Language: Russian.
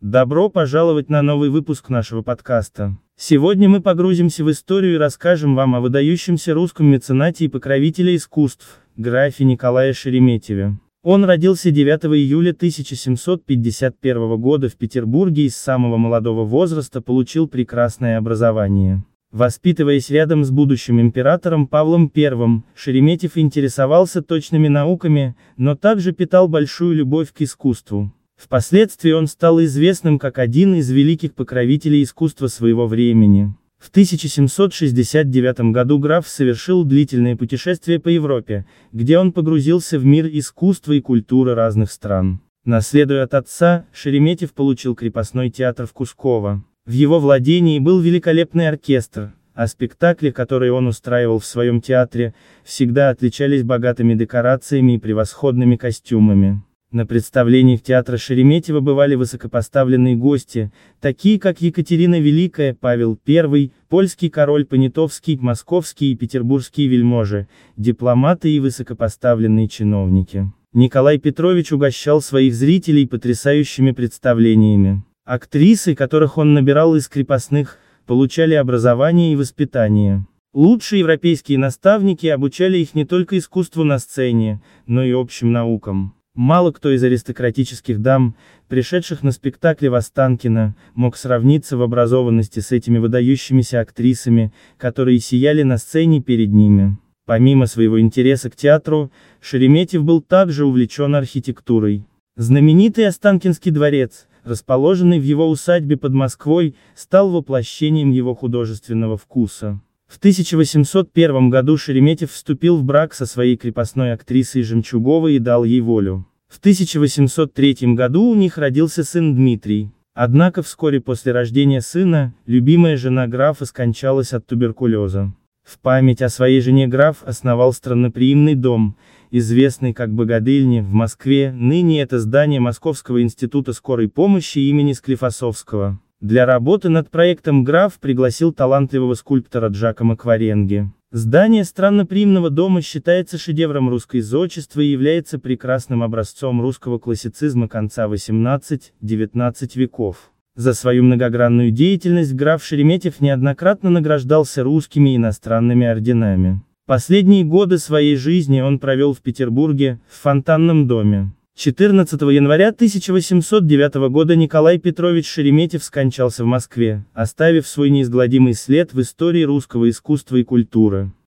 Добро пожаловать на новый выпуск нашего подкаста. Сегодня мы погрузимся в историю и расскажем вам о выдающемся русском меценате и покровителе искусств, графе Николае Шереметьеве. Он родился 9 июля 1751 года в Петербурге и с самого молодого возраста получил прекрасное образование. Воспитываясь рядом с будущим императором Павлом I, Шереметьев интересовался точными науками, но также питал большую любовь к искусству. Впоследствии он стал известным как один из великих покровителей искусства своего времени. В 1769 году граф совершил длительное путешествие по Европе, где он погрузился в мир искусства и культуры разных стран. Наследуя от отца, Шереметьев получил крепостной театр в Кусково. В его владении был великолепный оркестр, а спектакли, которые он устраивал в своем театре, всегда отличались богатыми декорациями и превосходными костюмами. На представлениях театра Шереметьево бывали высокопоставленные гости, такие как Екатерина Великая, Павел I, польский король Понятовский, московские и петербургские вельможи, дипломаты и высокопоставленные чиновники. Николай Петрович угощал своих зрителей потрясающими представлениями. Актрисы, которых он набирал из крепостных, получали образование и воспитание. Лучшие европейские наставники обучали их не только искусству на сцене, но и общим наукам. Мало кто из аристократических дам, пришедших на спектакли в Останкино, мог сравниться в образованности с этими выдающимися актрисами, которые сияли на сцене перед ними. Помимо своего интереса к театру, Шереметьев был также увлечен архитектурой. Знаменитый Останкинский дворец, расположенный в его усадьбе под Москвой, стал воплощением его художественного вкуса. В 1801 году Шереметьев вступил в брак со своей крепостной актрисой Жемчуговой и дал ей волю. В 1803 году у них родился сын Дмитрий. Однако вскоре после рождения сына, любимая жена графа скончалась от туберкулеза. В память о своей жене граф основал странноприимный дом, известный как Богодыльня, в Москве, ныне это здание Московского института скорой помощи имени Склифосовского. Для работы над проектом граф пригласил талантливого скульптора Джакома Кваренги. Здание странноприимного дома считается шедевром русской зодчества и является прекрасным образцом русского классицизма конца XVIII-XIX веков. За свою многогранную деятельность граф Шереметьев неоднократно награждался русскими и иностранными орденами. Последние годы своей жизни он провел в Петербурге, в фонтанном доме. 14 января 1809 года Николай Петрович Шереметьев скончался в Москве, оставив свой неизгладимый след в истории русского искусства и культуры.